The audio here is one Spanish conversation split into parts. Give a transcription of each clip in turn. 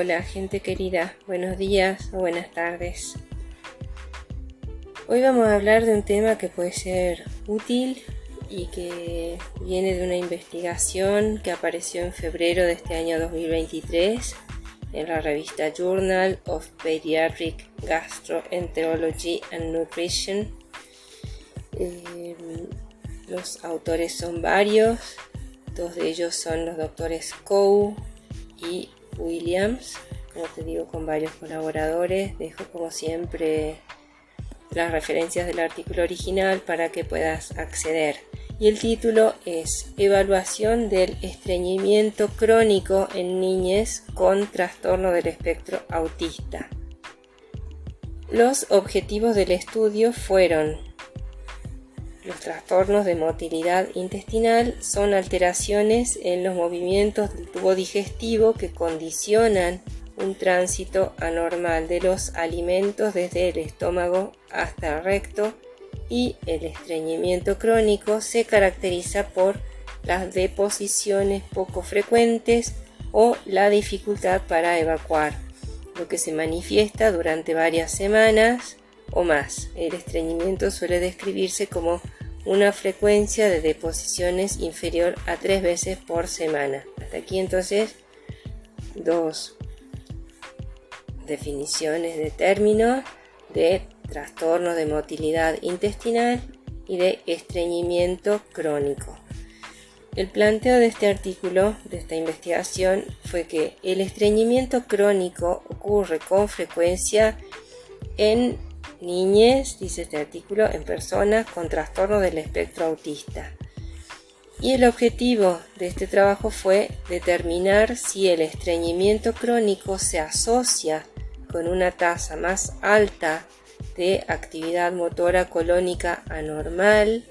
Hola gente querida, buenos días o buenas tardes. Hoy vamos a hablar de un tema que puede ser útil y que viene de una investigación que apareció en febrero de este año 2023 en la revista Journal of Pediatric Gastroenterology and Nutrition. Eh, los autores son varios, dos de ellos son los doctores Coe y Williams, como te digo, con varios colaboradores. Dejo como siempre las referencias del artículo original para que puedas acceder. Y el título es Evaluación del estreñimiento crónico en niñez con trastorno del espectro autista. Los objetivos del estudio fueron los trastornos de motilidad intestinal son alteraciones en los movimientos del tubo digestivo que condicionan un tránsito anormal de los alimentos desde el estómago hasta el recto y el estreñimiento crónico se caracteriza por las deposiciones poco frecuentes o la dificultad para evacuar, lo que se manifiesta durante varias semanas o más. El estreñimiento suele describirse como una frecuencia de deposiciones inferior a tres veces por semana. Hasta aquí entonces dos definiciones de términos de trastorno de motilidad intestinal y de estreñimiento crónico. El planteo de este artículo, de esta investigación, fue que el estreñimiento crónico ocurre con frecuencia en niñez, dice este artículo, en personas con trastorno del espectro autista. Y el objetivo de este trabajo fue determinar si el estreñimiento crónico se asocia con una tasa más alta de actividad motora colónica anormal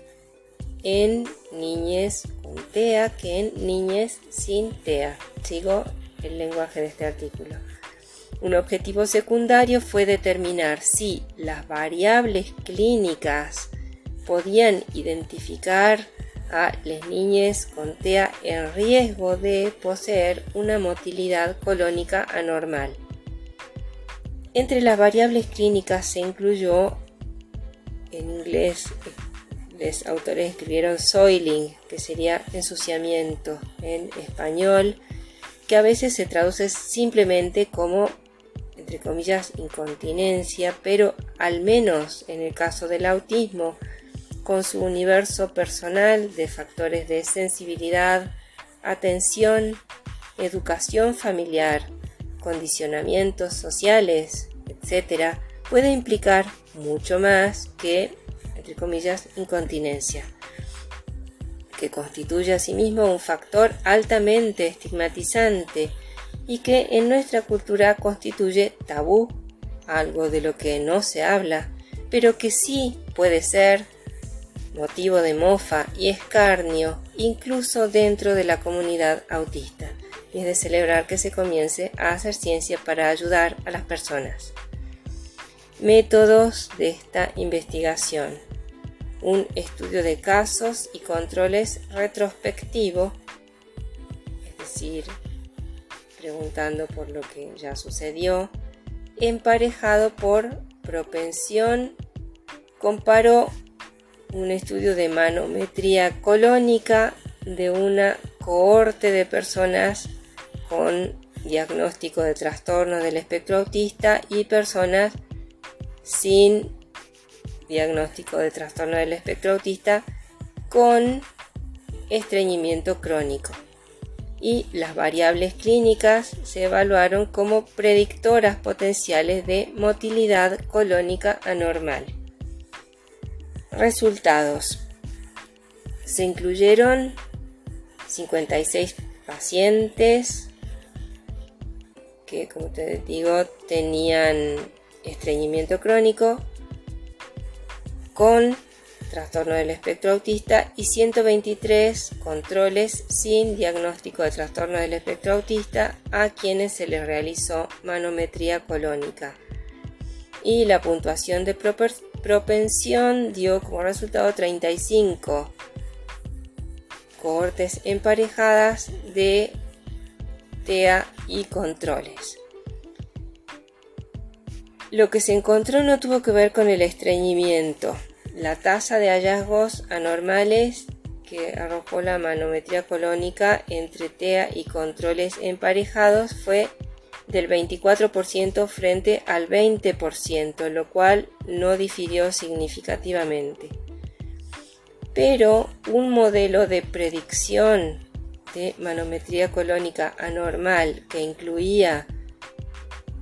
en niñez con TEA que en niñez sin TEA. Sigo el lenguaje de este artículo. Un objetivo secundario fue determinar si las variables clínicas podían identificar a las niñas con TEA en riesgo de poseer una motilidad colónica anormal. Entre las variables clínicas se incluyó, en inglés, los autores escribieron soiling, que sería ensuciamiento en español, que a veces se traduce simplemente como entre comillas, incontinencia, pero al menos en el caso del autismo, con su universo personal de factores de sensibilidad, atención, educación familiar, condicionamientos sociales, etc., puede implicar mucho más que, entre comillas, incontinencia, que constituye asimismo un factor altamente estigmatizante y que en nuestra cultura constituye tabú, algo de lo que no se habla, pero que sí puede ser motivo de mofa y escarnio incluso dentro de la comunidad autista. Y es de celebrar que se comience a hacer ciencia para ayudar a las personas. Métodos de esta investigación. Un estudio de casos y controles retrospectivo, es decir, preguntando por lo que ya sucedió, emparejado por propensión, comparó un estudio de manometría colónica de una cohorte de personas con diagnóstico de trastorno del espectro autista y personas sin diagnóstico de trastorno del espectro autista con estreñimiento crónico y las variables clínicas se evaluaron como predictoras potenciales de motilidad colónica anormal. Resultados. Se incluyeron 56 pacientes que, como te digo, tenían estreñimiento crónico con trastorno del espectro autista y 123 controles sin diagnóstico de trastorno del espectro autista a quienes se les realizó manometría colónica. Y la puntuación de propensión dio como resultado 35 cohortes emparejadas de TEA y controles. Lo que se encontró no tuvo que ver con el estreñimiento. La tasa de hallazgos anormales que arrojó la manometría colónica entre TEA y controles emparejados fue del 24% frente al 20%, lo cual no difirió significativamente. Pero un modelo de predicción de manometría colónica anormal que incluía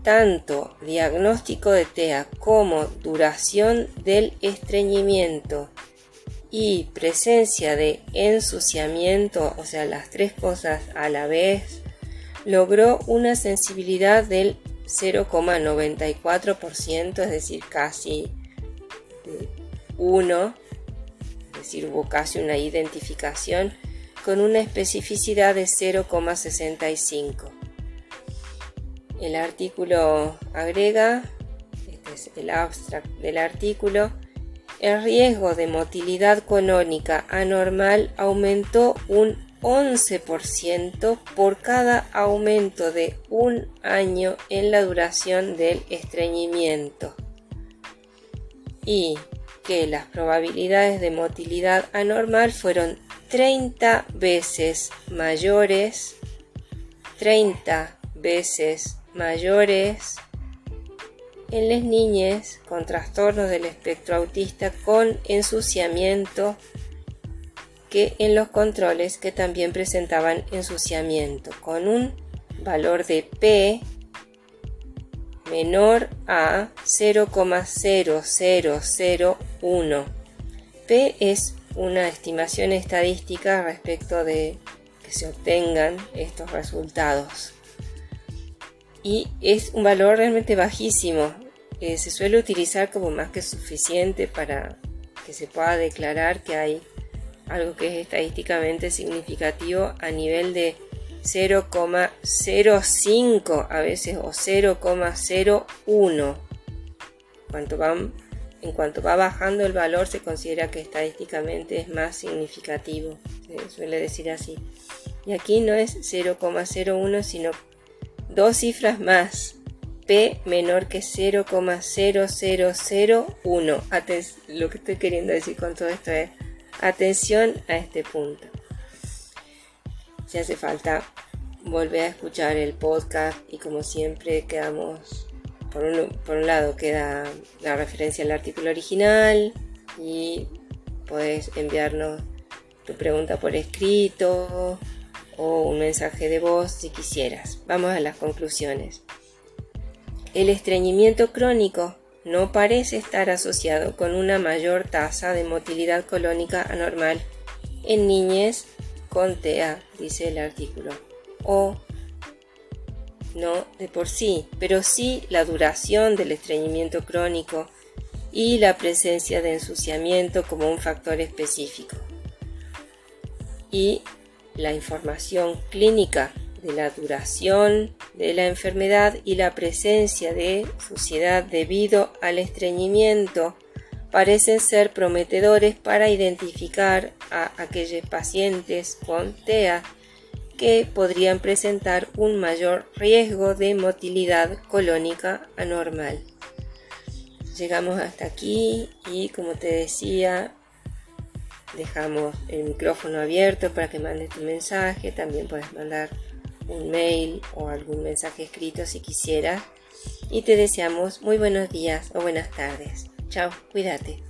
tanto diagnóstico de TEA como duración del estreñimiento y presencia de ensuciamiento, o sea, las tres cosas a la vez, logró una sensibilidad del 0,94%, es decir, casi 1, es decir, hubo casi una identificación con una especificidad de 0,65. El artículo agrega, este es el abstract del artículo, el riesgo de motilidad colónica anormal aumentó un 11% por cada aumento de un año en la duración del estreñimiento. Y que las probabilidades de motilidad anormal fueron 30 veces mayores 30 veces mayores en las niñas con trastornos del espectro autista con ensuciamiento que en los controles que también presentaban ensuciamiento con un valor de P menor a 0,0001. P es una estimación estadística respecto de que se obtengan estos resultados. Y es un valor realmente bajísimo. que se suele utilizar como más que suficiente para que se pueda declarar que hay algo que es estadísticamente significativo a nivel de 0,05 a veces o 0,01. en cuanto va bajando el valor se considera que estadísticamente es más significativo, se suele decir así. Y aquí no es 0,01 sino dos cifras más. P menor que 0,0001. Lo que estoy queriendo decir con todo esto es Atención a este punto. Si hace falta, volver a escuchar el podcast y como siempre quedamos, por un, por un lado queda la referencia al artículo original y puedes enviarnos tu pregunta por escrito o un mensaje de voz si quisieras. Vamos a las conclusiones. El estreñimiento crónico no parece estar asociado con una mayor tasa de motilidad colónica anormal en niñez con TEA, dice el artículo. O no de por sí, pero sí la duración del estreñimiento crónico y la presencia de ensuciamiento como un factor específico. Y la información clínica de la duración de la enfermedad y la presencia de suciedad debido al estreñimiento parecen ser prometedores para identificar a aquellos pacientes con TEA que podrían presentar un mayor riesgo de motilidad colónica anormal. Llegamos hasta aquí y como te decía, dejamos el micrófono abierto para que mandes tu mensaje, también puedes mandar un mail o algún mensaje escrito si quisieras. Y te deseamos muy buenos días o buenas tardes. Chao, cuídate.